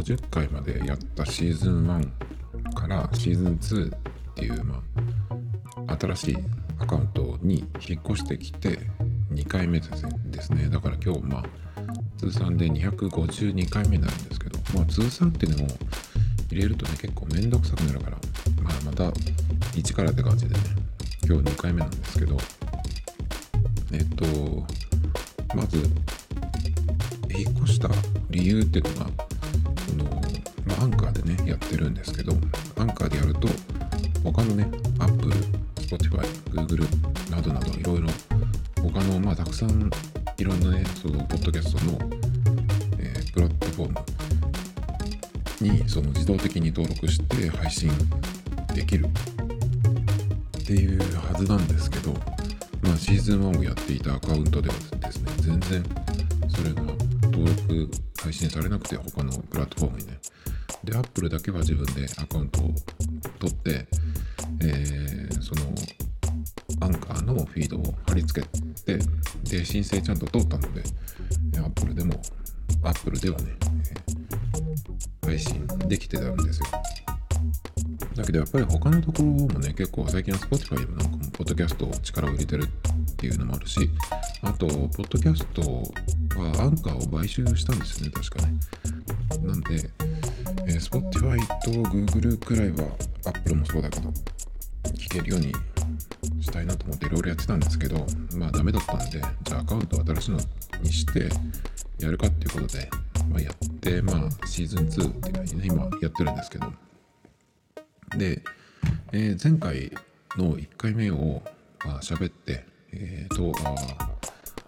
50回までやったシーズン1からシーズン2っていう、まあ、新しいアカウントに引っ越してきて2回目ですね。だから今日、まあ、通算で252回目になるんですけど、まあ、通算っていうのも入れるとね、結構めんどくさくなるから、まあ、また1からって感じでね、今日2回目なんですけど、えっと、まず、引っ越した理由っていうのが、やってるんですけど、アンカーでやると、他のね、Apple、Spotify、Google などなどいろいろ、他の、まあ、たくさんいろんなね、その、ポッドキャストの、えー、プラットフォームに、その自動的に登録して配信できるっていうはずなんですけど、まあ、シーズン1をやっていたアカウントではですね、全然それが登録、配信されなくて、他のプラットフォームにね。で、Apple だけは自分でアカウントを取って、えー、その、アンカーのフィードを貼り付けて、で、申請ちゃんと通ったので、Apple でも、Apple ではね、配信できてたんですよ。だけどやっぱり他のところもね、結構最近は Spotify もなんかもポッドキャストを力を入れてるっていうのもあるし、あと、ポッドキャストはアンカーを買収したんですよね、確かね。なんで、えー、Spotify と Google くらいは Apple もそうだけど、聞けるようにしたいなと思っていろいろやってたんですけど、まあダメだったんで、じゃあアカウントを新しいのにしてやるかっていうことで、まあ、やって、まあシーズン2っていうのにね、今やってるんですけど、で、えー、前回の1回目をあ喋って、えー、と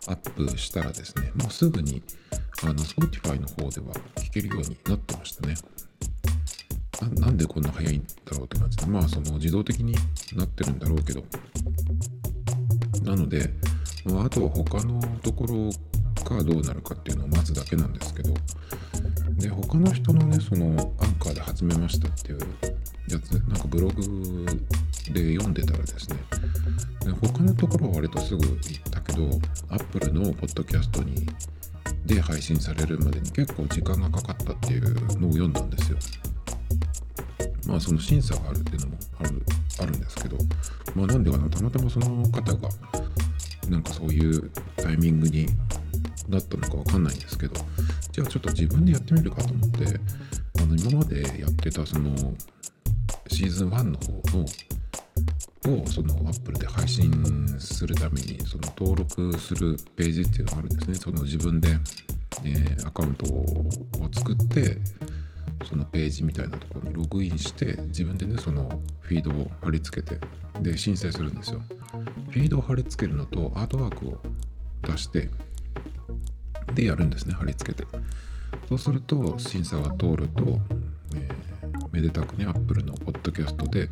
アップしたらですね、もうすぐにあの Spotify の方では聞けるようになってましたね。なんでこんな早いんだろうって感じで、まあその自動的になってるんだろうけど、なので、まあ、あとは他のところがどうなるかっていうのを待つだけなんですけど、で、他の人のね、そのアンカーで始めましたっていうやつ、なんかブログで読んでたらですね。で、他のところは割とすぐ行ったけど、Apple のポッドキャストにで配信されるまでに結構時間がかかったっていうのを読んだんですよ。まあその審査があるっていうのもあるあるんですけど、まあなんでかな、たまたまその方がなんかそういうタイミングになったのかわかんないんですけど、じゃあちょっと自分でやってみるかと思って、あの今までやってたそのシーズン1の方のをその Apple で配信するためにその登録するページっていうのがあるんですね。その自分で、えー、アカウントを作ってそのページみたいなところにログインして自分でねそのフィードを貼り付けてで申請するんですよ。フィードを貼り付けるのとアートワークを出してでやるんですね貼り付けて。そうすると審査が通ると、えー、めでたくね Apple のポッドキャストで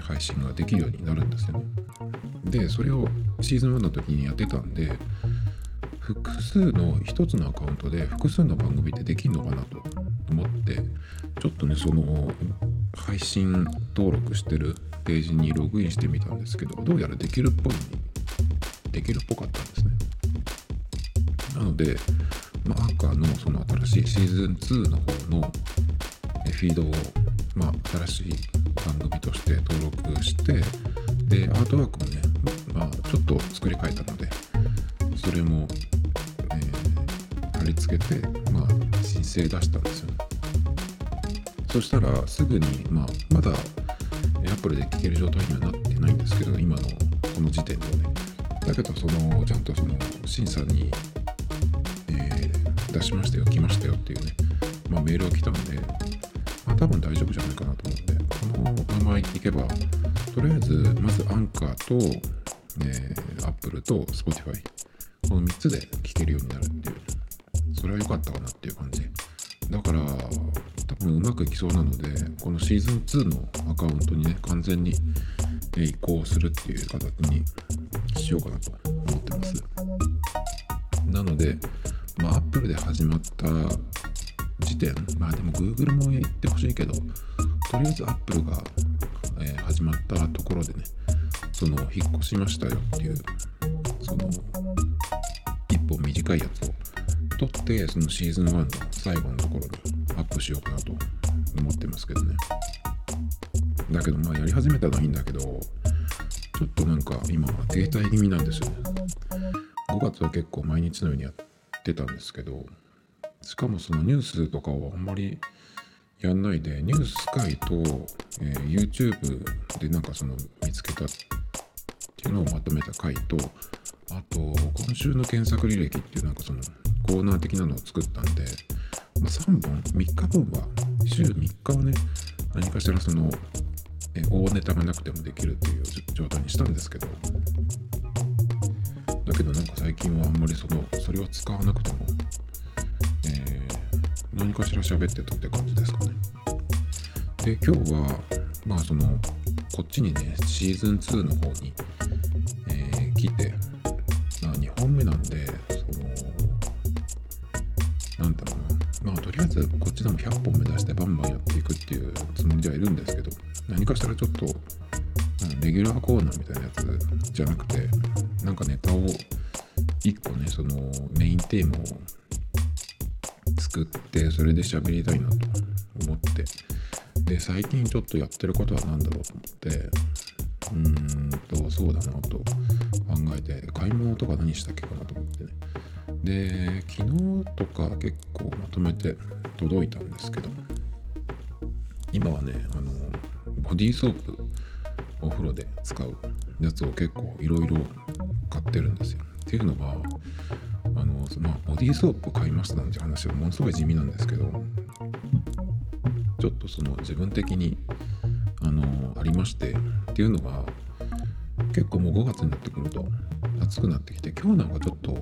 配信ができるようになるんですよね。で、それをシーズン1の時にやってたんで、複数の1つのアカウントで複数の番組ってできるのかなと思って、ちょっとね、その配信登録してるページにログインしてみたんですけど、どうやらできるっぽいできるっぽかったんですね。なので、まあ、アンカーのその新しいシーズン2の方のフィードを、まあ、新しい番組として登録してでアートワークもね、まあ、ちょっと作り変えたのでそれも、えー、貼り付けて、まあ、申請出したんですよね。そしたらすぐに、まあ、まだ Apple で聴ける状態にはなってないんですけど今のこの時点ではね。だけどそのちゃんとその審査に、えー、出しましたよ来ましたよっていうね、まあ、メールが来たのでまあ、多分大丈夫じゃないかなと思うんで、このままいけば、とりあえず、まずアンカーと、えー、Apple と Spotify、この3つで聴けるようになる、それは良かったかなっていう感じ。だから、多分うまくいきそうなので、このシーズン2のアカウントにね、完全に移行するっていう形にしようかなと思ってます。なので、まあ、Apple で始まった時点、まあでも Google も言ってほしいけど、とりあえず Apple が、え、始まったところでね、その引っ越しましたよっていう、その一本短いやつを撮ってそのシーズン1の最後のところにアップしようかなと思ってますけどね。だけどまあやり始めたのはいいんだけどちょっとなんか今は停滞気味なんですよね。5月は結構毎日のようにやってたんですけどしかもそのニュースとかをあんまりやんないでニュース会と、えー、YouTube でなんかその見つけたっていうのをまとめた回とあと今週の検索履歴っていうなんかそのコーナー的なのを作ったんで、ま、3本3日分は週3日はね何かしらそのえ大ネタがなくてもできるっていう状態にしたんですけど。だけどなんか最近はあんまりそのそれを使わなくても、えー、何かしら喋ってたって感じですかね。で今日はまあそのこっちにねシーズン2の方に、えー、来て、まあ、2本目なんでなんだろうな。まあとりあえずこっちでも100本目指してバンバンやっていくっていうつもりではいるんですけど何かしたらちょっと、レギュラーコーナーみたいなやつじゃなくてなんかネタを1個ねそのメインテーマを作ってそれで喋りたいなと思って。で最近ちょっとやってることは何だろうと思ってうーんとそうだなと考えて買い物とか何したっけかなと思ってね。で昨日とか結構まとめて届いたんですけど今はねあのボディーソープお風呂で使うやつを結構いろいろ買ってるんですよ。っていうのはあの、まあ、ボディーソープ買いましたなんて話はものすごい地味なんですけどちょっとその自分的にあのありましてっていうのが結構もう5月になってくると暑くなってきて今日なんかちょっと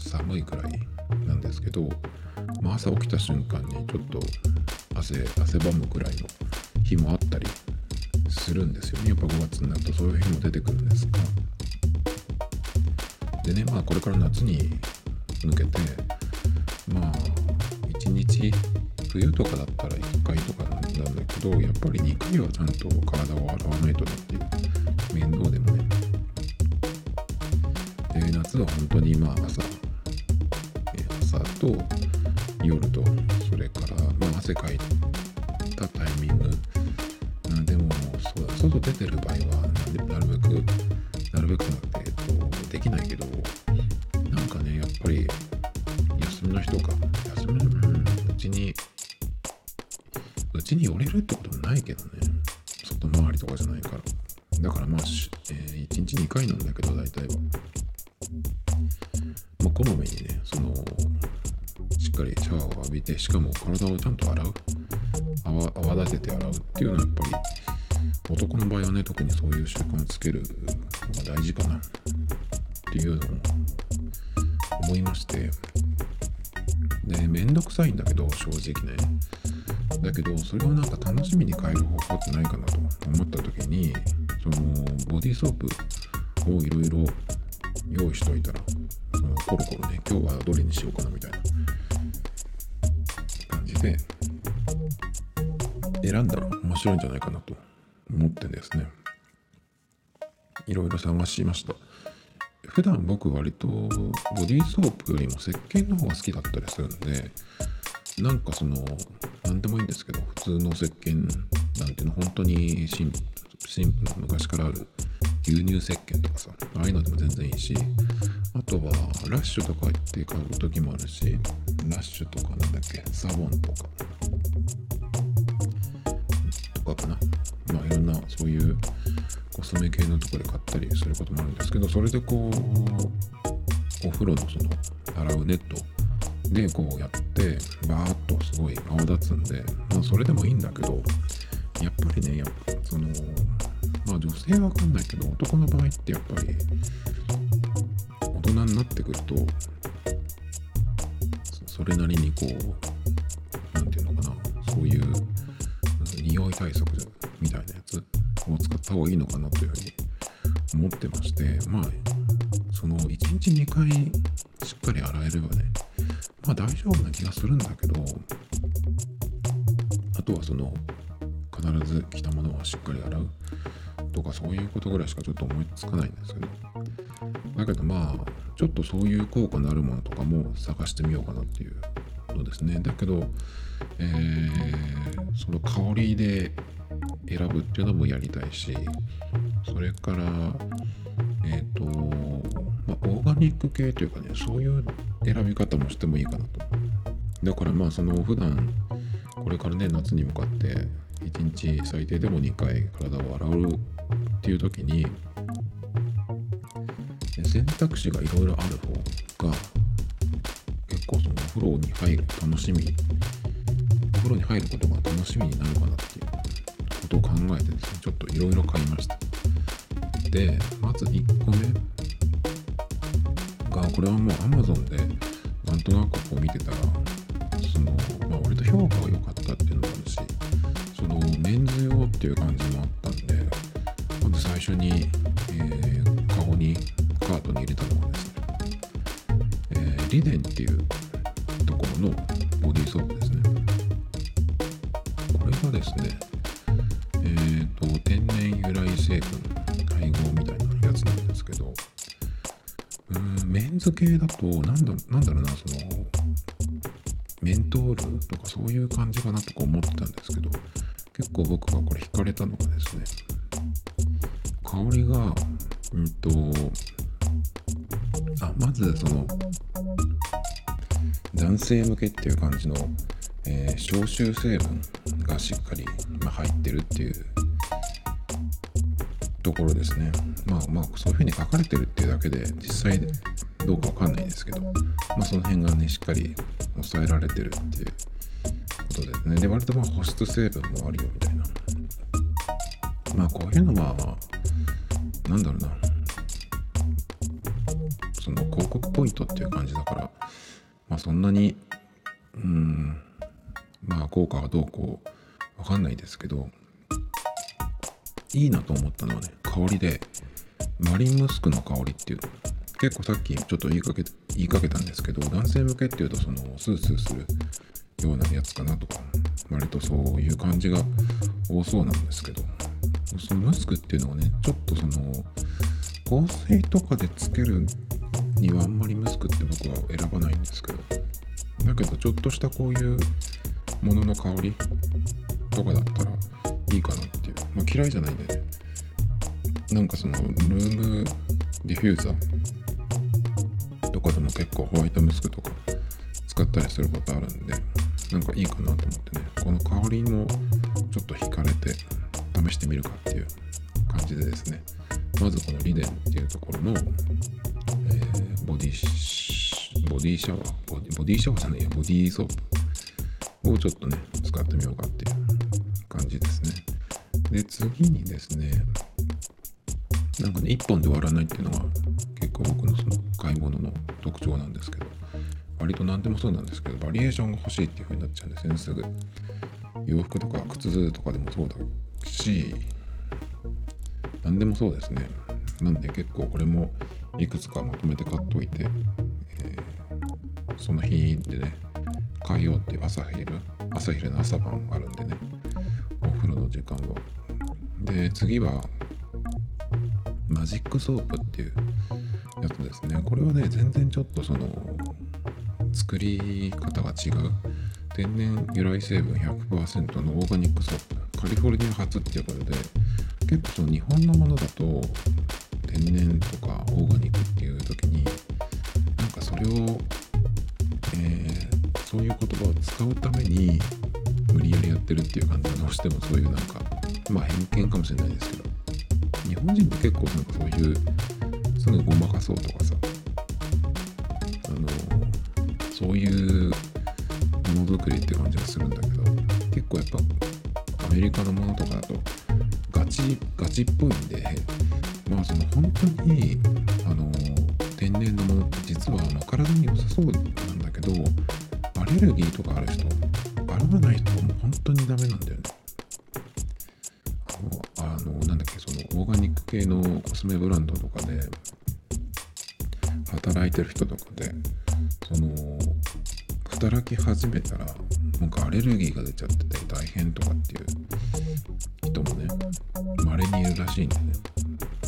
寒いくらいなんですけど、まあ、朝起きた瞬間にちょっと汗汗ばむくらいの日もあったりするんですよね。やっぱ5月になるとそういう日も出てくるんですが。でねまあこれから夏に向けてまあ1日冬とかだったら1回とかなんだけどやっぱり2回はちゃんと体を洗わないとなっていう面倒でもね。で夏は本当にまあ朝と夜とそれからまあ汗かいたタイミング。でもそう外出てる場合はなるべくなるべくなんて、えっと、できないけどなんかねやっぱりしかも体をちゃんと洗う。泡泡立てて洗うっていうのはやっぱり男の場合はね特にそういう習慣をつけるのが大事かな。っていうのを思いまして。でめんどくさいんだけど正直ね。だけどそれをなんか楽しみに変える方法ってないかなと思った時にそのボディーソープをいろいろ用意しといたらコロコロね今日はどれにしようかなみたいな。感じで選んだら面白いんじゃないかなと思ってですね。いろいろ探しました。普段僕割とボディーソープよりも石鹸の方が好きだったりするんでなんかその何でもいいんですけど普通の石鹸なんていうの本当にシンシンプルな昔からある牛乳石鹸とかさああいうのでも全然いいしあとはラッシュとか行って買う時もあるしラッシュとかなんだっけサボンとかとかかな。まあいろんなそういうコスメ系のとこで買ったりすることもあるんですけどそれでこうお風呂のその洗うネットでこうやってバーッとすごい泡立つんでまあそれでもいいんだけどやっぱりねやっぱそのまあ女性はわかんないけど男の場合ってやっぱり大人になってくるとそれなりにこう何て言うのかなそういう匂い対策みたいなやつを使った方がいいのかなというふうに思ってましてまあその1日2回しっかり洗えればねまあ大丈夫な気がするんだけどあとはその必ず着たものはしっかり洗う。とかそういうことぐらいしかちょっと思いつかないんですけどだけどまあちょっとそういう効果のあるものとかも探してみようかなっていうのですね。だけど、えー、その香りで選ぶっていうのもやりたいしそれからえっ、ー、と、まあ、オーガニック系というかねそういう選び方もしてもいいかなと。だからまあその普段これからね夏に向かって1日最低でも2回体を洗うっていう時に選択肢がいろいろある方が結構そのお風呂に入る楽しみお風呂に入ることが楽しみになるかなっていうことを考えてですねちょっといろいろ買いました。でまず1個目がこれはもう Amazon でなんとなくこう見てたらその、まあ、割と評価が良かったっていうのもあるしそのメンズ用っていう感じもあった初に、えー、カゴにカートに入れたのがですね、えー、リデンっていうところのボディーソープですね。これがですねえっ、ー、と天然由来成分配合みたいなやつなんですけどうんメンズ系だとなんだなんだろうなそのメントールとかそういう感じかなとか思ってたんですけど結構僕がこれ惹かれたのがですね香りがうんとあまずその男性向けっていう感じの、えー、消臭成分がしっかり、ま、入ってるっていうところですね。まあまあそういうふうに書かれてるっていうだけで実際どうかわかんないですけど、まあ、その辺がねしっかり抑えられてるっていうことですね。で割とまあ保湿成分もあるよみたいな。まあこういうのはなんだろうな。その広告ポイントっていう感じだから。まあそんなにうん。まあ効果はどうこうわかんないですけどいいなと思ったのはね香りでマリンムスクの香りっていう結構さっきちょっと言いかけ言いかけたんですけど男性向けっていうとそのスースーするようなやつかなとか割とそういう感じが多そうなんですけど。そのムスクっていうのはねちょっとその香水とかでつけるにはあんまりムスクって僕は選ばないんですけどだけどちょっとしたこういうものの香りとかだったらいいかなっていう、まあ、嫌いじゃないんでね。なんかそのルームディフューザーとかでも結構ホワイトムスクとか使ったりすることあるんでなんかいいかなと思ってね。この香りもちょっと惹かれて。試してみるかっていう感じでですね。まずこのリデンっていうところの、えー、ボディボディシャワーボディボディシャワーじゃないやボディーソープをちょっとね使ってみようかっていう感じですね。で次にですねなんかね1本で終わらないっていうのが結構僕のその買い物の特徴なんですけど割と何でもそうなんですけどバリエーションが欲しいっていう風になっちゃうんですよねすぐ。洋服とか靴とかでもそうだし何でもそうですね。なんで結構これもいくつかまとめて買っといて、えー、その日でね変えようっていう朝昼朝昼の朝晩あるんでねお風呂の時間を。で次はマジックソープっていうやつですね。これはね全然ちょっとその作り方が違う。天然由来成分100%のオーガニックソープ。カリフォルニア発っていうことで結構日本のものだと天然とかオーガニックっていう時になんかそれを、えー、そういう言葉を使うために無理やりやってるっていう感じがどうしてもそういうなんかまあ偏見かもしれないですけど日本人って結構なんかそういうすぐごまかそうとかさあのそういうものづくりって感じがするんだけど結構やっぱメリカのものとかだとガチガチっぽいんでまあその本当にあの天然のものって実はあの体に良さそうなんだけどアレルギーとかある人洗わない人も本当にダメなんだよね。あのなんだっけそのオーガニック系のコスメブランドとかで働いてる人とかでその働き始めたらなんかアレルギーが出ちゃって大変とかっていう人もね稀にいるらしいんでね。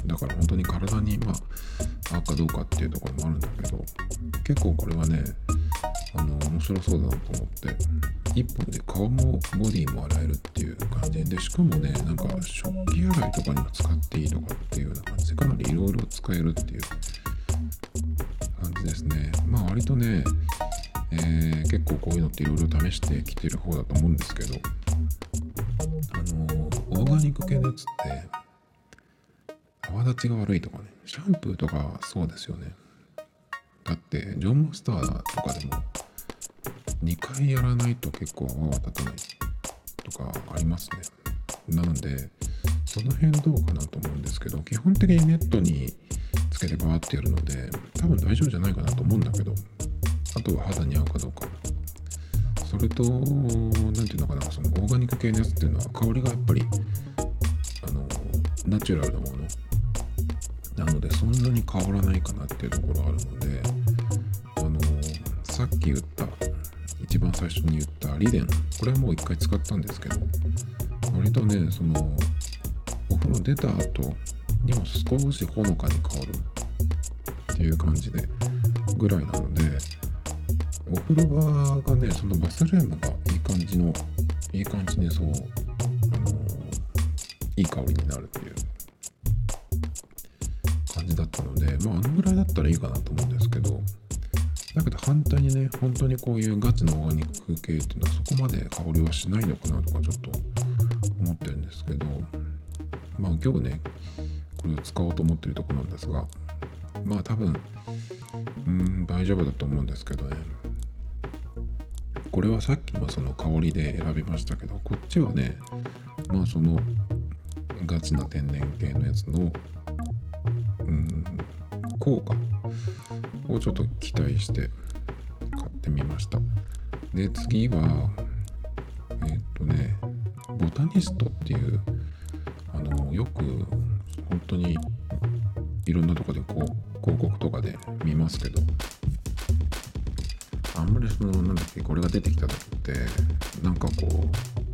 だから本当に体にまあうかどうかっていうところもあるんだけど結構これはねあの面白そうだなと思って1本で顔もボディも洗えるっていう感じでしかもねなんか食器洗いとかにも使っていいとかっていうような感じでかなりいろいろ使えるっていう感じですね。まあ割とね、えー、結構こういうのっていろいろ試してきてる方だと思うんですけどーガニック系のやつって泡立ちが悪いとかねシャンプーとかそうですよね。だってジョンマスターとかでも2回やらないと結構泡は立たないとかありますね。なのでその辺どうかなと思うんですけど基本的にネットにつけてバーってやるので多分大丈夫じゃないかなと思うんだけどあとは肌に合うかどうか。それと何て言うのかなそのオーガニック系のやつっていうのは香りがやっぱりあのナチュラルなもの。なのでそんなに変わらないかなっていうところがあるのであのさっき言った一番最初に言ったリデン。これはもう一回使ったんですけど割とねそのお風呂出た後にも少しほのかに香るっていう感じでぐらいなのでお風呂場がねそのバスルームがいい感じのいい感じにそうあのいい香りになるっていう。感じだったのでまああのぐらいだったらいいかなと思うんですけど。だけど反対にね本当にこういうガチのオーガニック系っていうのはそこまで香りはしないのかなとかちょっと思ってるんですけど。まあ今日ねこれを使おうと思ってるとこなんですが。まあ多分うん大丈夫だと思うんですけどね。これはさっきのその香りで選びましたけどこっちはねまあそのガチな天然系のやつのうん効果をちょっと期待して買ってみました。で次はえ、っとねボタニストっていうあのよく本当にいろんなとこでこう広告とかで見ますけどあんまりそのなんだっけこれが出てきた時ってなんかこ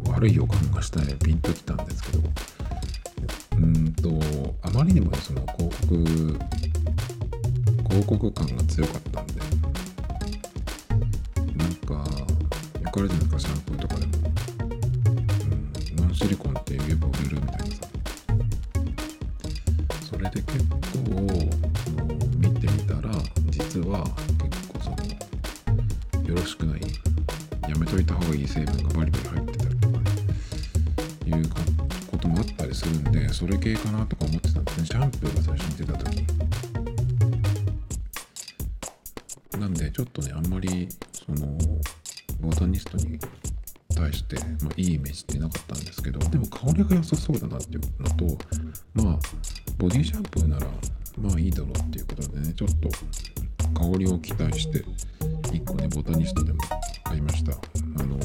う悪い予感がしたねピンときたんですけどうんとあまりにもその広告広告感が強かったんでなんかよくあるじゃないですかシャンプーとかでも、うん、ノンシリコンって言えば売れるなんでちょっとねあんまりそのボタニストに対して、まあ、いいイメージってなかったんですけどでも香りが良さそうだなっていうのとまあボディシャンプーならまあいいだろうっていうことでねちょっと香りを期待して1個ねボタニストでも買いました。あの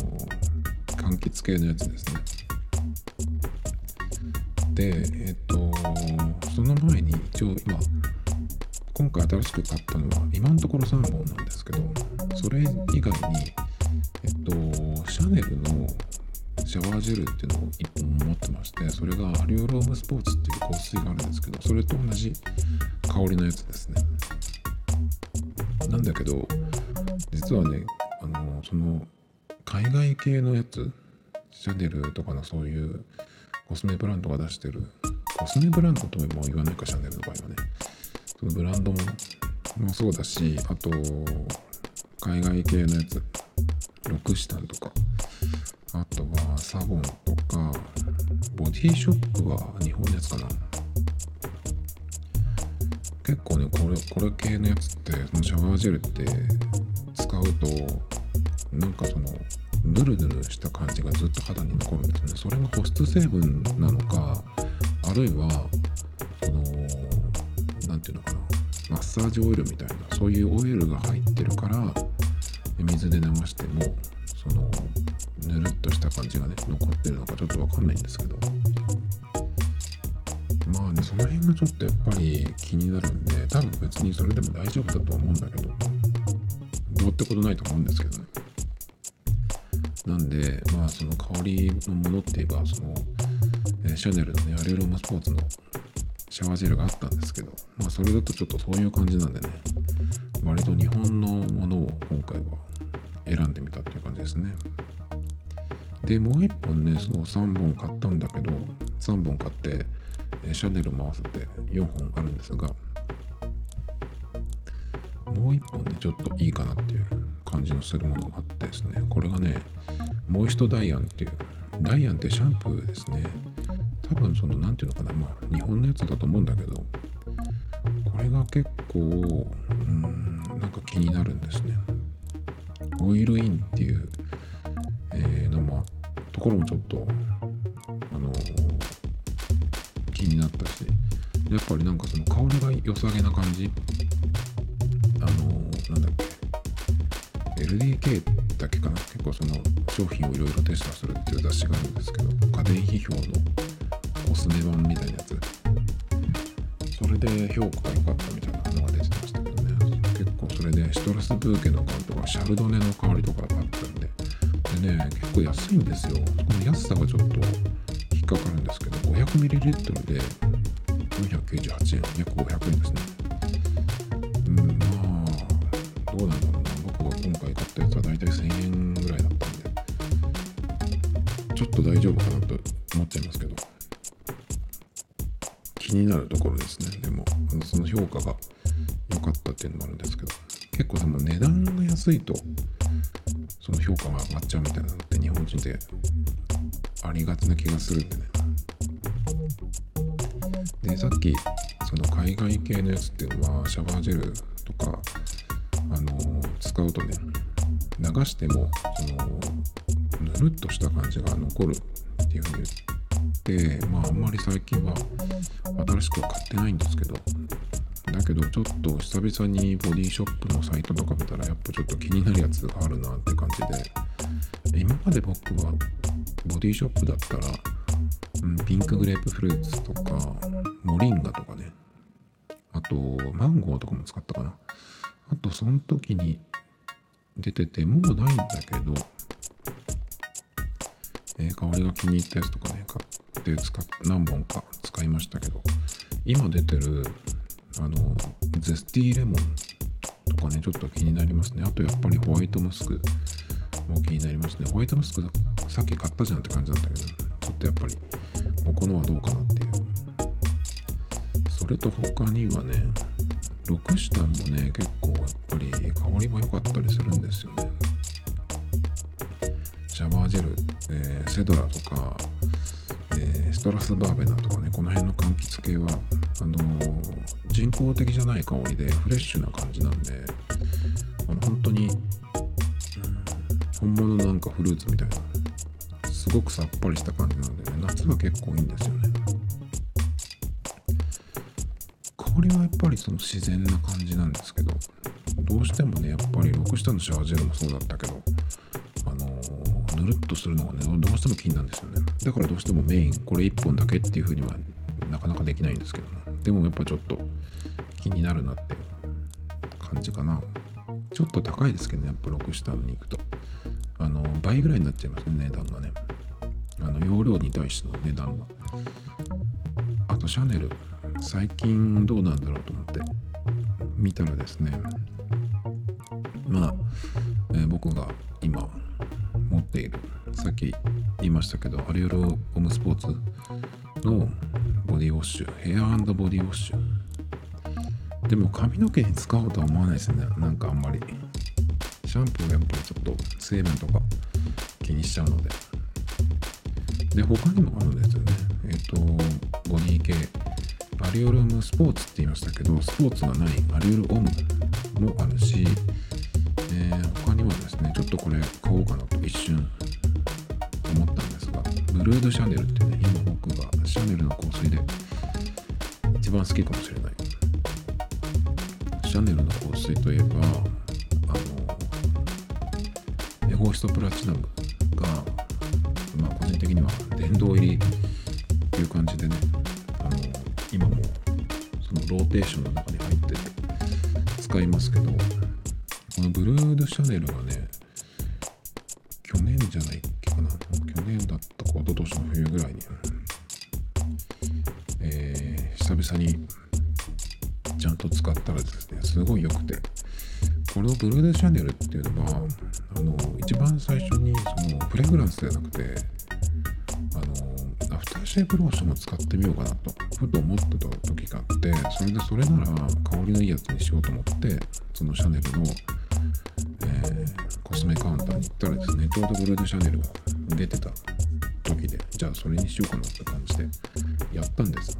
柑橘系のやつですね。でえっとその前に一応今今回新しく買ったのは今のところ3本なんですけどそれ以外にえっとシャネルのシャワージェルっていうのを1本持ってましてそれがアリオロームスポーツっていう香水があるんですけどそれと同じ香りのやつですね。なんだけど実はねあのその海外系のやつシャネルとかのそういうコスメブランドが出してるコスメブランドとも言わないかシャネルの場合はねそのブランドももそうだしあと海外系のやつロクシタンとかあとはサボンとかボディショップは日本のやつかな。結構ねこれこれ系のやつってそのシャワージェルって使うとなんかそのヌルヌルした感じがずっと肌に残るんですね。それが保湿成分なのかあるいはその何て言うのかな。マッサージオイルみたいなそういうオイルが入ってるから水で流してもそのぬるっとした感じがね残ってるのかちょっと分かんないんですけど。まあねその辺がちょっとやっぱり気になるんで多分別にそれでも大丈夫だと思うんだけどどうってことないと思うんですけどね。なんでまあその香りのものって言えばその、シャネルのねアリオロマスポーツのシャワージェルがあったんですけど、まあそれだとちょっとそういう感じなんでね、割と日本のものを今回は選んでみたっていう感じですね。で、もう1本ね、その3本買ったんだけど、3本買って、シャネルも合わせて4本あるんですが、もう1本ね、ちょっといいかなっていう感じのするものがあってですね、これがね、モイストダイアンっていう、ダイアンってシャンプーですね。多分その、何ていうのかな、まあ、日本のやつだと思うんだけど、これが結構、うん、なんか気になるんですね。オイルインっていう、えー、のも、ところもちょっと、あの、気になったし、やっぱりなんかその香りが良さげな感じ。あの、なんだっけ、LDK だけかな、結構その商品をいろいろテストするっていう雑誌があるんですけど、家電批評のコスメ版みたいなやつ。それで評価が良かったみたいなのが出てましたけどね。結構それでシトラスブーケの香りとかシャルドネの香りとかがあったんで。でね、結構安いんですよ。この安さがちょっと引っかかるんですけど、500ml で498円、約500円ですね。うん、まあ、どうなんだろうな。僕が今回買ったやつは大体1000円ぐらいだったんで、ちょっと大丈夫かなと思っちゃいますけど。気になるところですね。でも、その評価が良かったっていうのもあるんですけど、結構その値段が安いと、その評価が上がっちゃうみたいなのって日本人でありがちな気がするんでね。で、さっき、その海外系のやつっていうのは、シャワージェルとか、あの使うとね、流しても、その、ぬるっとした感じが残るっていうふうに言って、まあ、あんまり最近は新しくは買ってないんですけど、だけどちょっと久々にボディショップのサイトとか見たらやっぱちょっと気になるやつがあるなって感じで。今まで僕はボディショップだったら、うん、ピンクグレープフルーツとかモリンガとかね。あとマンゴーとかも使ったかな。あとその時に出ててもうないんだけど、えー、香りが気に入ったやつとかね買って使っ何本か使いましたけど今出てるあのゼスティーレモンとかねちょっと気になりますね。あとやっぱりホワイトムスクも気になりますね。ホワイトムスクさっき買ったじゃんって感じだったけどちょっとやっぱりこのはどうかなっていう。それと他にはねロクシタンもね結構やっぱり香りも良かったりするんですよね。シャワージェル、えー、セドラとか、ストラスバーベナとかねこの辺の柑橘系はあのー、人工的じゃない香りでフレッシュな感じなんであの本当に、本物なんかフルーツみたいなすごくさっぱりした感じなんでね夏は結構いいんですよね。香りはやっぱりその自然な感じなんですけどどうしてもねやっぱり6下のシャージェルもそうだったけど、ぬるっとするのがねどうしても気になるんですよね。だからどうしてもメインこれ1本だけっていう風にはなかなかできないんですけど、ね、でもやっぱちょっと気になるなって感じかな。ちょっと高いですけどねやっぱ6下に行くと。あの倍ぐらいになっちゃいますね値段がね。あの容量に対しての値段が。あとシャネル。最近どうなんだろうと思って。見たらですね。まあ、えー、僕が今持っている。さっき言いましたけどアリオロゴムスポーツのボディウォッシュヘアボディウォッシュ。でも髪の毛に使おうとは思わないですね。なんかあんまり。シャンプーはやっぱりちょっと成分とか気にしちゃうので。で他にもあるんですよね。えっ、とボディ系。アリオルムスポーツって言いましたけどスポーツがないアリオルオムもあるし、えー、他にはですねちょっとこれ買おうかなと一瞬思ったんですがブルードシャネルっていうね今僕がシャネルの香水で一番好きかもしれないシャネルの香水といえばあのエゴイストプラチナムがまあ個人的には殿堂入りっていう感じでねあの今もそのローテーションの中に入ってて使いますけどのブルードシャネルがね去年じゃないっけかな。去年だったか一昨年の冬ぐらいに、えー、久々にちゃんと使ったらですねすごい良くて。このブルーデシャネルっていうのはあの一番最初にそのフレグランスじゃなくてあのアフターシェイプローションを使ってみようかなとふと思ってた時があってそれでそれなら香りのいいやつにしようと思ってそのシャネルの、ー、コスメカウンターに行ったらですねちょうどブルーデシャネルが出てた時でじゃあそれにしようかなって感じでやったんです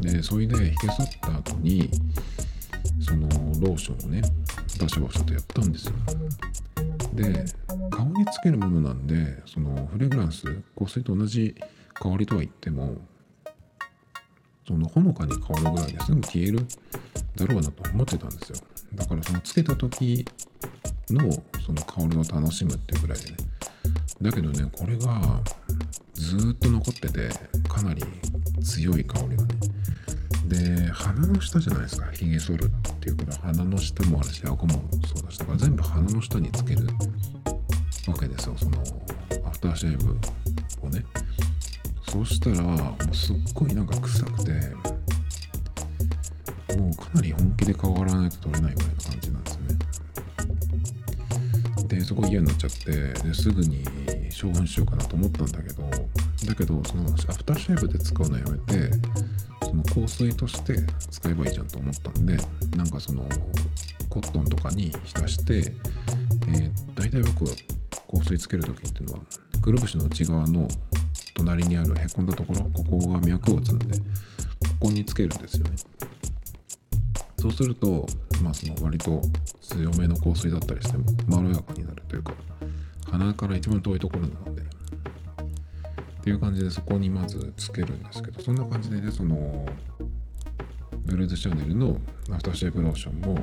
でそれでひげ剃った後にそのローションをねバシャバシャと。やったんですよ。で顔につけるものなんでそのフレグランス香水と同じ香りとは言ってもそのほのかに香るぐらいですぐ消えるだろうなと思ってたんですよ。だからそのつけた時のその香りを楽しむっていうぐらいでね。だけどねこれがずっと残っててかなり強い香りがね。で鼻の下じゃないですか。ひげ剃るっていうから鼻の下もあるし顎もそうだしだから全部鼻の下につけるわけですよ。そのアフターシェーブをね。そうしたらもうすっごいなんか臭くてもうかなり本気で顔洗わないと取れないぐらいな感じなんですよ。でそこ嫌になっちゃってですぐに処分しようかなと思ったんだけどだけどそのアフターシェーブで使うのやめてその香水として使えばいいじゃんと思ったんでなんかそのコットンとかに浸して、えー、大体僕は香水つける時っていうのはくるぶしの内側の隣にあるへこんだところここが脈を打つんでここにつけるんですよね。そうするとまあその割と強めの香水だったりしてもまろやかになるというか鼻から一番遠いところなので。っていう感じでそこにまずつけるんですけどそんな感じでねそのブルーズシャネルのアフターシェイプローションも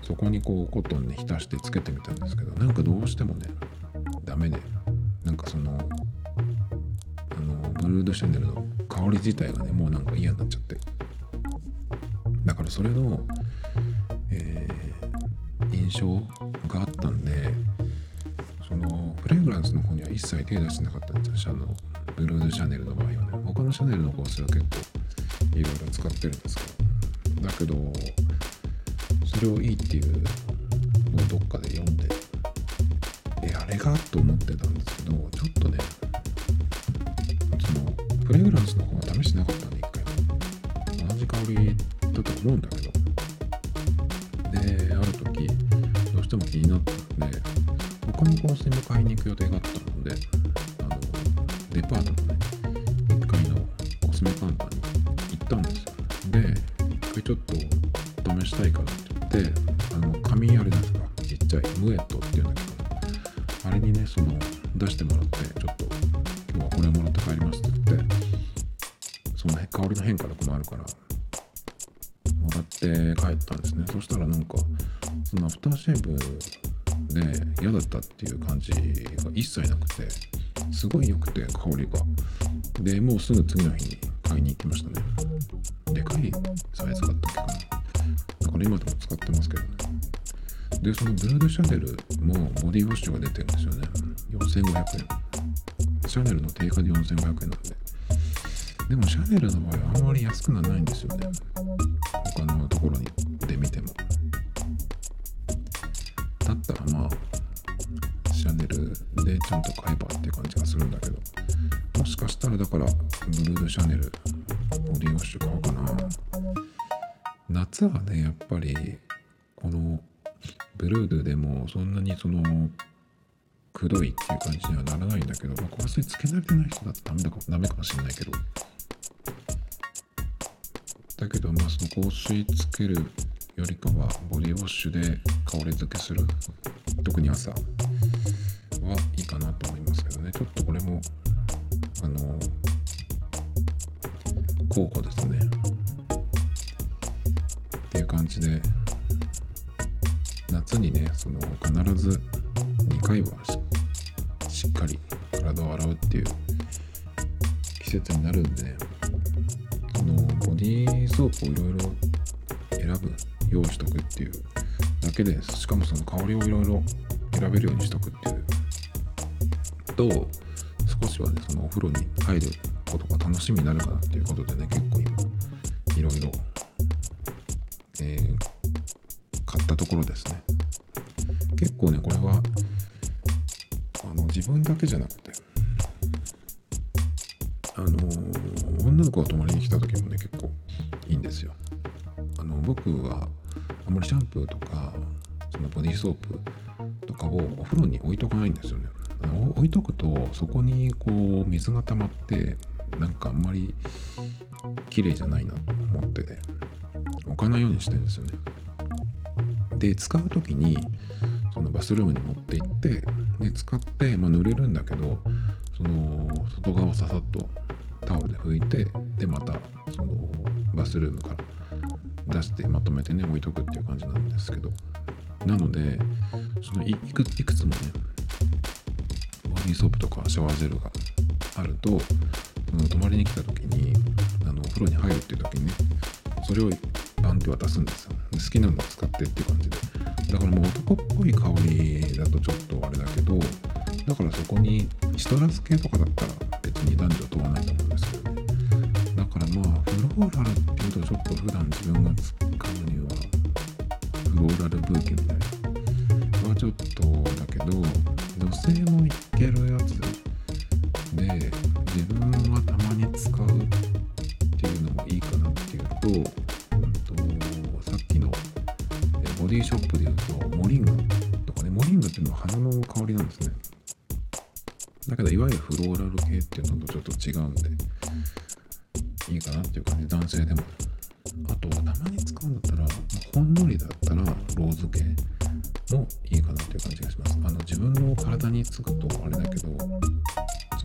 そこにこうコットンに浸してつけてみたんですけどなんかどうしてもねダメでなんかそのあのブルードシャネルの香り自体がねもうなんか嫌になっちゃって。だからそれの、印象があったんでそのフレグランスの方には一切手出してなかったんですよ。あのブルードシャネルの場合はね。他のシャネルの香水は結構いろいろ使ってるんですけど。だけどそれをいいっていうのをどっかで読んでえあれがと思ってたんですけどちょっとねそのフレグランスの方は試してなかったんで一回。同じ香りだと思うんだけど。買いに行く予定があったのであのデパートのね1階のコスメカウンターに行ったんですよ。で一回ちょっと試したいからって言ってあの紙あれなんですかちっちゃいムエットっていうんだけどあれにねその出してもらってちょっと今日はこれもらって帰りますって言ってその香りの変化とかもあるからもらって帰ったんですね。そしたらなんかそのアフターシェイブで嫌だったっていう感じが一切なくてすごい良くて香りが。でもうすぐ次の日に買いに行きましたね。でかいサイズだったっけかな。だから今でも使ってますけどね。でそのブルードシャネルもボディウォッシュが出てるんですよね。4500円。シャネルの定価で4500円なんで。でもシャネルの場合はあんまり安くならないんですよね。他のところにで見ても。ルードシャネルボディウォッシュ買おうかな。夏はねやっぱりこのブルードでもそんなにそのくどいっていう感じにはならないんだけど、まあ、香水つけ慣れてない人だとダメだかダメかもしれないけど。だけどまあその香水つけるよりかはボディウォッシュで香り付けする。特に朝はいいかなと候補ですね。っていう感じで夏にねその必ず2回はしっかり体を洗うっていう季節になるんでねそのボディーソープをいろいろ選ぶ用意しとくっていうだけでしかもその香りをいろいろ選べるようにしとくっていう。と少しはねそのお風呂に入ることが楽しみになるかなっていうことでね結構今いろいろ、えー買ったところですね。結構ねこれはあの自分だけじゃなくてあの女の子が泊まりに来た時もね結構いいんですよ。あの僕はあんまりシャンプーとかそのボディーソープとかをお風呂に置いとかないんですよね。置いとくとそこにこう水が溜まってなんかあんまり綺麗じゃないなと思ってて置かないようにしてるんですよね。で使う時にそのバスルームに持って行ってで使って、まあ、濡れるんだけどその外側をささっとタオルで拭いてでまたそのバスルームから出してまとめてね置いとくっていう感じなんですけど。なのでそのいくいくつもねボディーソープとかシャワージェルがあるとその泊まりに来た時にあのお風呂に入るっていう時にねそれをバンって渡すんですよ。好きなのを使ってっていう感じで。だからもう男っぽい香りだとちょっとあれだけどだからそこにシトラス系とかだったら別に男女問わないと思うんですけどね。だからまあフローラルっていうとちょっと普段自分が使うにはフローラルブーケみたいな。はちょっとだけど女性もいけるやつ。で自分はたまに使うっていうのもいいかなっていうと,、うん、とさっきのボディショップでいうとモリンガとかねモリンガっていうのは花の香りなんですね。だけどいわゆるフローラル系っていうのとちょっと違うんでいいかなっていう感じ。男性でも。あとたまに使うんだったらほんのりだったらローズ系もいいかなっていう感じがします。あの自分の体につくとあれだけど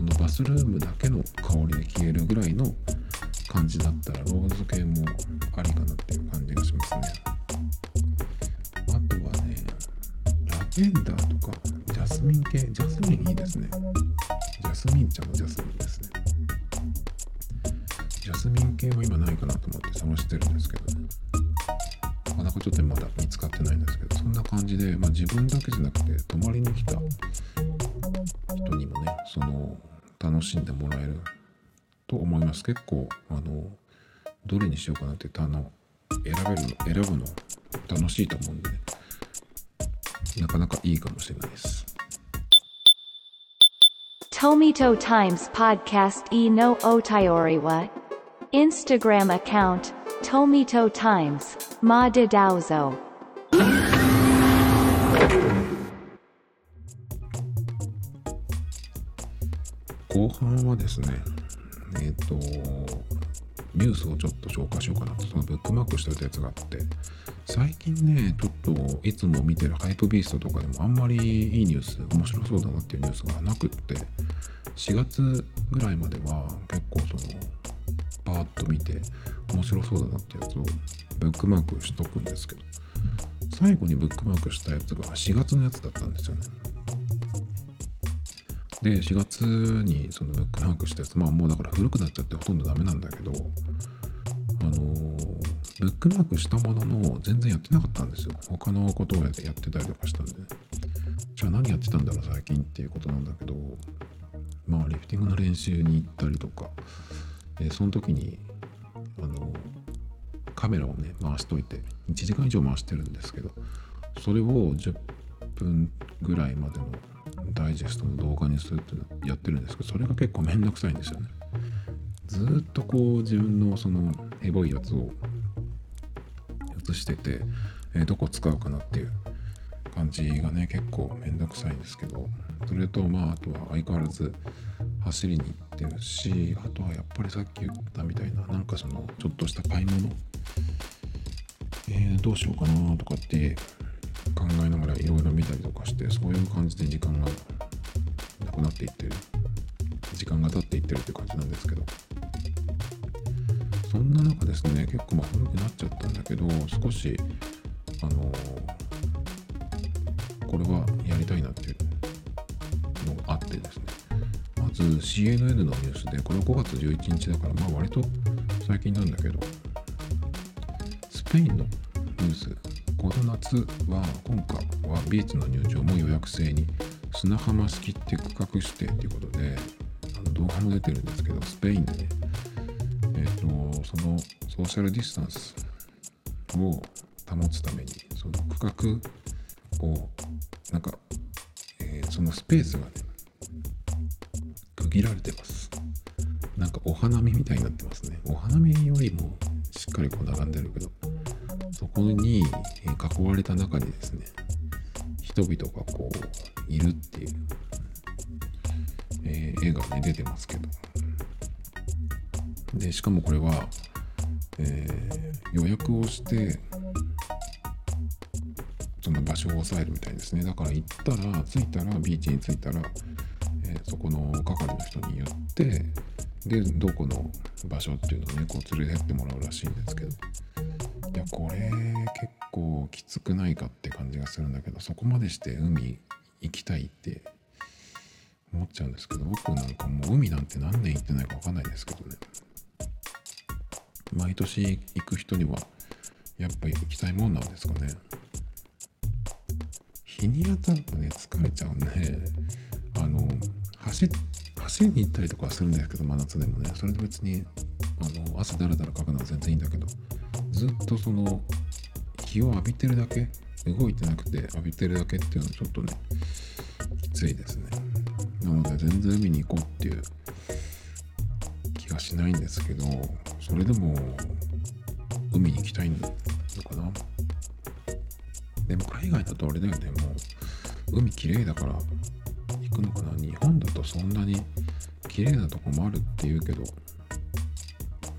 そのバスルームだけの香りで消えるぐらいの感じだったらローズ系もありかなっていう感じがしますね。あとはねラベンダーとかジャスミン系ジャスミンいいですね。ジャスミン茶のジャスミンですね。ジャスミン系は今ないかなと思って探してるんですけどなかなかちょっとまだ見つかってないんですけどそんな感じで、まあ、自分だけじゃなくて泊まりに来た後にもねその楽しんでもらえると思います。結構あのどれにしようかなってたの選べるの選ぶの楽しいと思うんで、ね、なかなかいいかもしれないです。トミトタイムズポッドキャストイノオタヨリはインスタグラムアカウントトミトタイムズマデダウゾ半はですねえっ、とニュースをちょっと紹介しようかなと。そのブックマークしておいたやつがあって最近ねちょっといつも見てるハイプビーストとかでもあんまりいいニュース面白そうだなっていうニュースがなくって4月ぐらいまでは結構そのパーッと見て面白そうだなってやつをブックマークしとくんですけど最後にブックマークしたやつが4月のやつだったんですよね。で4月にそのブックマークしたやつまあもうだから古くなっちゃってほとんどダメなんだけどあのブックマークしたものの全然やってなかったんですよ。他のことをやってたりとかしたんで。じゃあ何やってたんだろう最近っていうことなんだけどまあリフティングの練習に行ったりとか、えその時にあのカメラをね回しといて1時間以上回してるんですけどそれを10分ぐらいまでのダイジェストの動画にするっていうのやってるんですけどそれが結構めんどくさいんですよね。ずっとこう自分のそのエボいやつを映してて、えーどこ使うかなっていう感じがね結構めんどくさいんですけどそれとまああとは相変わらず走りに行ってるしあとはやっぱりさっき言ったみたいななんかそのちょっとした買い物。えーどうしようかなとかって考えながらいろいろ見たりとかしてそういう感じで時間がなくなっていってる。時間が経っていってるって感じなんですけど。そんな中ですね結構まあ古くなっちゃったんだけど少しあのこれはやりたいなっていうのがあってですね。まず CNN のニュースでこれ5月11日だからまあ割と最近なんだけどスペインのニュース。この夏は今回はビーチの入場も予約制に砂浜式って区画指定ということであの動画も出てるんですけどスペインでねえっ、とそのソーシャルディスタンスを保つためにその区画をなんか、えーそのスペースがね区切られてます。なんかお花見みたいになってますね。お花見よりもしっかりこう並んでるけどそこに囲われた中にですね人々がこういるっていう、えー絵がね出てますけど。でしかもこれは、えー予約をしてその場所を押さえるみたいですね。だから行ったら着いたらビーチに着いたら、えーそこの係の人に言ってでどこの場所っていうのをねこう連れてってもらうらしいんですけど。いやこれ結構きつくないかって感じがするんだけどそこまでして海行きたいって思っちゃうんですけど僕なんかもう海なんて何年行ってないか分かんないですけどね。毎年行く人にはやっぱ行きたいもんなんですかね。日に当たるとね疲れちゃうんであの走走りに行ったりとかするんですけど真夏でもね。それで別にあの汗だらだらかくのは全然いいんだけど。ずっとその日を浴びてるだけ動いてなくて浴びてるだけっていうのはちょっとねきついですね。なので全然海に行こうっていう気がしないんですけどそれでも海に行きたいのかな。でも海外だとあれだよね。もう海きれいだから行くのかな。日本だとそんなに綺麗なとこもあるっていうけど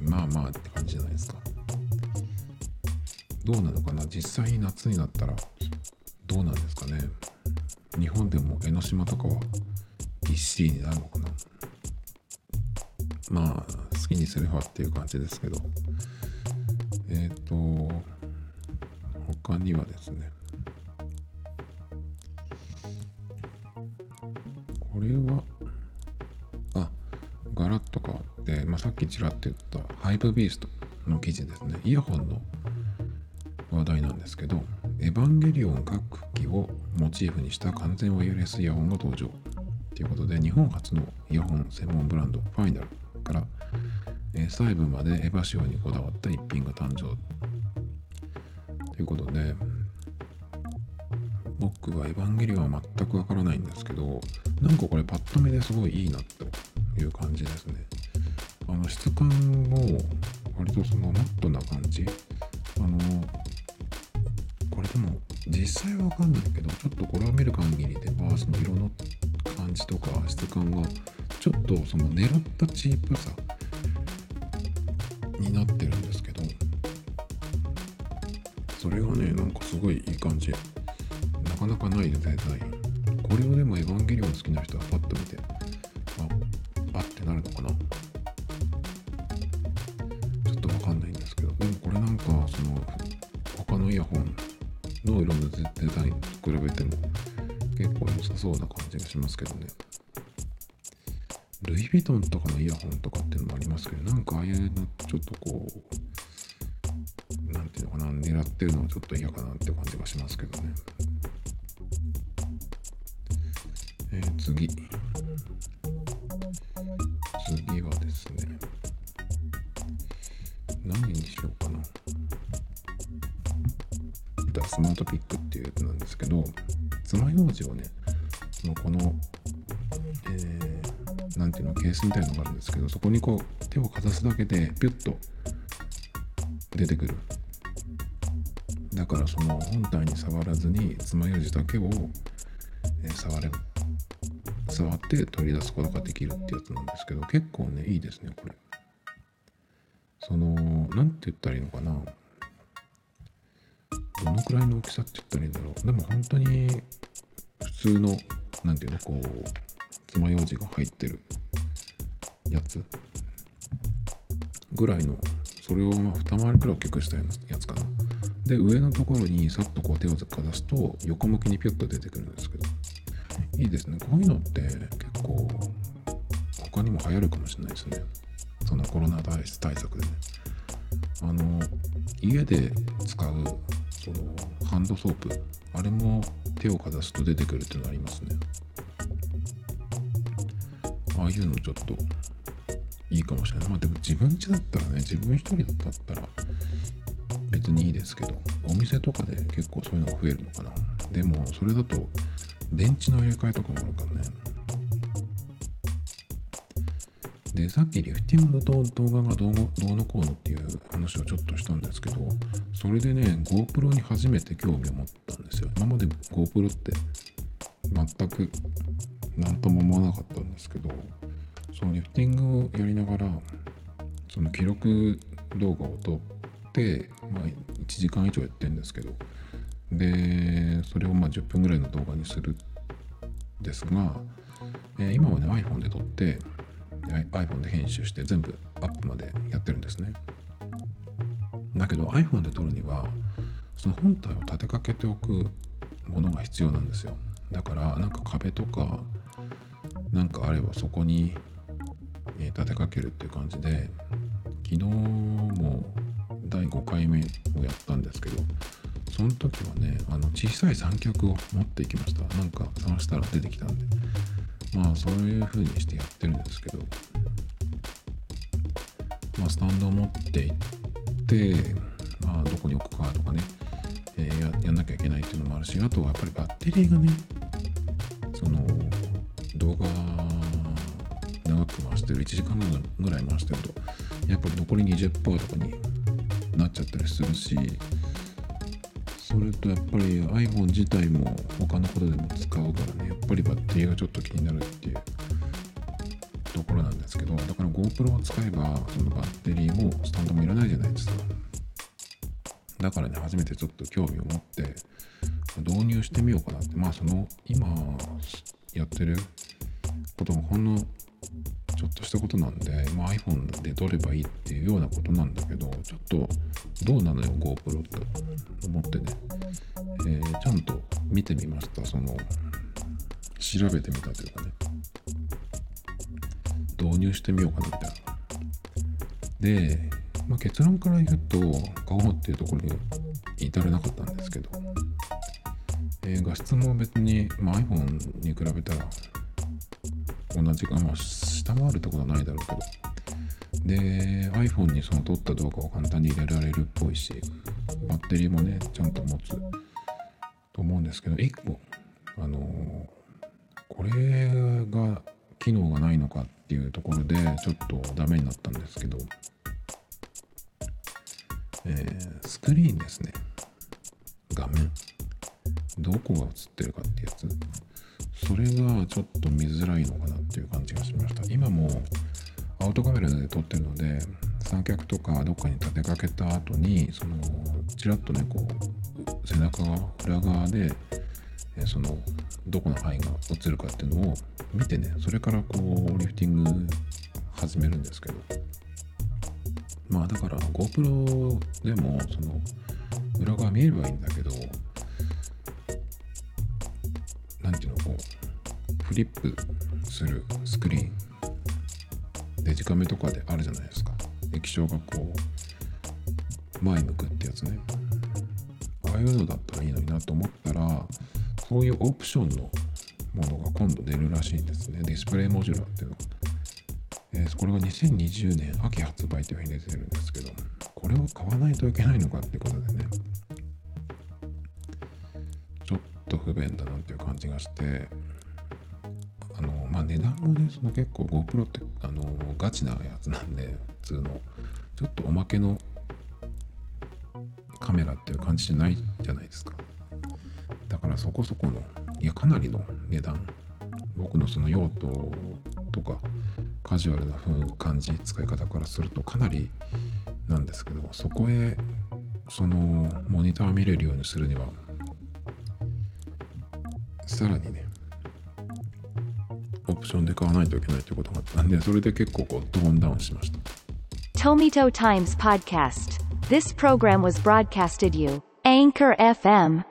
まあまあって感じじゃないですか。どうなのかな？実際に夏になったらどうなんですかね？日本でも江ノ島とかはぎっしりになるのかな？まあ好きにすればっていう感じですけど。えっ、と他にはですね。これはあガラッと変わって、まあ、さっきちらっと言ったハイブビーストの記事ですね。イヤホンの話題なんですけどエヴァンゲリオン各機をモチーフにした完全ワイヤレスイヤホンが登場。ということで日本初のイヤホン専門ブランドファイナルから、え細部までエヴァ仕様にこだわった一品が誕生。ということで僕はエヴァンゲリオンは全くわからないんですけどなんかこれパッと見ですごいいいなという感じですね。あの質感も割とそのマットな感じあのでも実際はわかんないけどちょっとこれを見る限りではその色の感じとか質感がちょっとその狙ったチープさになってるんですけどそれがねなんかすごいいい感じ。なかなかないデザインこれをでもエヴァンゲリオン好きな人はパッと見て。そうな感じがしますけどね。ルイ・ヴィトンとかのイヤホンとかっていうのもありますけどなんかああいうのちょっとこうなんていうのかな狙ってるのはちょっと嫌かなって感じがしますけどね。えー次。スみたいのがあるんですけどそこにこう手をかざすだけでピュッと出てくる。だからその本体に触らずに爪楊枝だけを、え触れ触って取り出すことができるってやつなんですけど結構ねいいですねこれ。そのなんて言ったらいいのかな。どのくらいの大きさって言ったらいいんだろう。でも本当に普通のなんていうのこう爪楊枝が入ってる。やつ。ぐらいのそれをまあ二回りくらい大きくしたようなやつかな。で上のところにさっとこう手をかざすと横向きにピュッと出てくるんですけど。いいですね。こういうのって結構他にも流行るかもしれないですね。そのコロナ対対策でね。あの家で使うそのハンドソープ。あれも手をかざすと出てくるっていうのありますね。ああいうのちょっといいかもしれない。まあでも自分家だったらね、自分一人だったら別にいいですけど、お店とかで結構そういうのが増えるのかな。でもそれだと電池の入れ替えとかもあるからね。で、さっきリフティングと動画がどうどうのこうのっていう話をちょっとしたんですけど、それでね、GoPro に初めて興味を持ったんですよ。今まで GoPro って全く何とも思わなかったんですけど、そのリフティングをやりながら、その記録動画を撮って、まあ、1時間以上やってるんですけど、で、それをまあ10分ぐらいの動画にするんですが、えー今はね iPhone で撮って、I- iPhone で編集して全部アップまでやってるんですね。だけど iPhone で撮るには、その本体を立てかけておくものが必要なんですよ。だから、なんか壁とか、なんかあればそこに、え立てかけるっていう感じで、昨日も第5回目をやったんですけど、その時はね、あの小さい三脚を持っていきました。なんか探したら出てきたんで。まあそういう風にしてやってるんですけど、まあスタンドを持っていって、まあどこに置くかとかね、えーややんなきゃいけないっていうのもあるし、あとはやっぱりバッテリーがね、その動画回してる1時間ぐらい回してるとやっぱり残り20%とかになっちゃったりするしそれとやっぱり iPhone 自体も他のことでも使うからねやっぱりバッテリーがちょっと気になるっていう。ところなんですけどだから GoPro を使えばそのバッテリーもスタンドもいらないじゃないですか。だからね初めてちょっと興味を持って導入してみようかなって。まあその今やってることもほんのちょっとしたことなんで、まあ、iPhone で撮ればいいっていうようなことなんだけどちょっとどうなのよ GoPro って思ってね、えーちゃんと見てみました。その調べてみたというかね。導入してみようかなみたいな。で、まあ、結論から言うと買おうっていうところに至れなかったんですけど、えー画質も別に、まあ、iPhone に比べたら同じか、まあ、下回るってことはないだろうけど。で、iPhone にその撮った動画を簡単に入れられるっぽいし、バッテリーもね、ちゃんと持つと思うんですけど、1個、あのーこれが機能がないのかっていうところで、ちょっとダメになったんですけど、えースクリーンですね。画面。どこが映ってるかってやつ。それがちょっと見づらいのかなっていう感じがしました。今もアウトカメラで撮ってるので、三脚とかどっかに立てかけた後に、その、ちらっとね、こう、背中が裏側で、その、どこの範囲が映るかっていうのを見てね、それからこう、リフティング始めるんですけど、まあだから GoPro でも、その、裏側見えればいいんだけど、なんていうの、フリップするスクリーン、デジカメとかであるじゃないですか。液晶がこう、前向くってやつね。ああいうのだったらいいのになと思ったら、そういうオプションのものが今度出るらしいんですね。ディスプレイモジュラーっていうのが。えーこれが2020年秋発売というふうに出てるんですけど、これを買わないといけないのかってことでね、ちょっと不便だなっていう感じがして、あ、値段もね、その結構 GoPro って、あの、ガチなやつなんで、普通の、ちょっとおまけのカメラっていう感じじゃないじゃないですか。だからそこそこの、いや、かなりの値段。僕のその用途とか、カジュアルな感じ、使い方からするとかなりなんですけど、そこへ、その、モニター見れるようにするには、さらにね、オプションで買わないといけないということがあったんで、それで結構こうトーンダウンしました。Tomito Times Podcast. This program was broadcasted you. Anchor FM.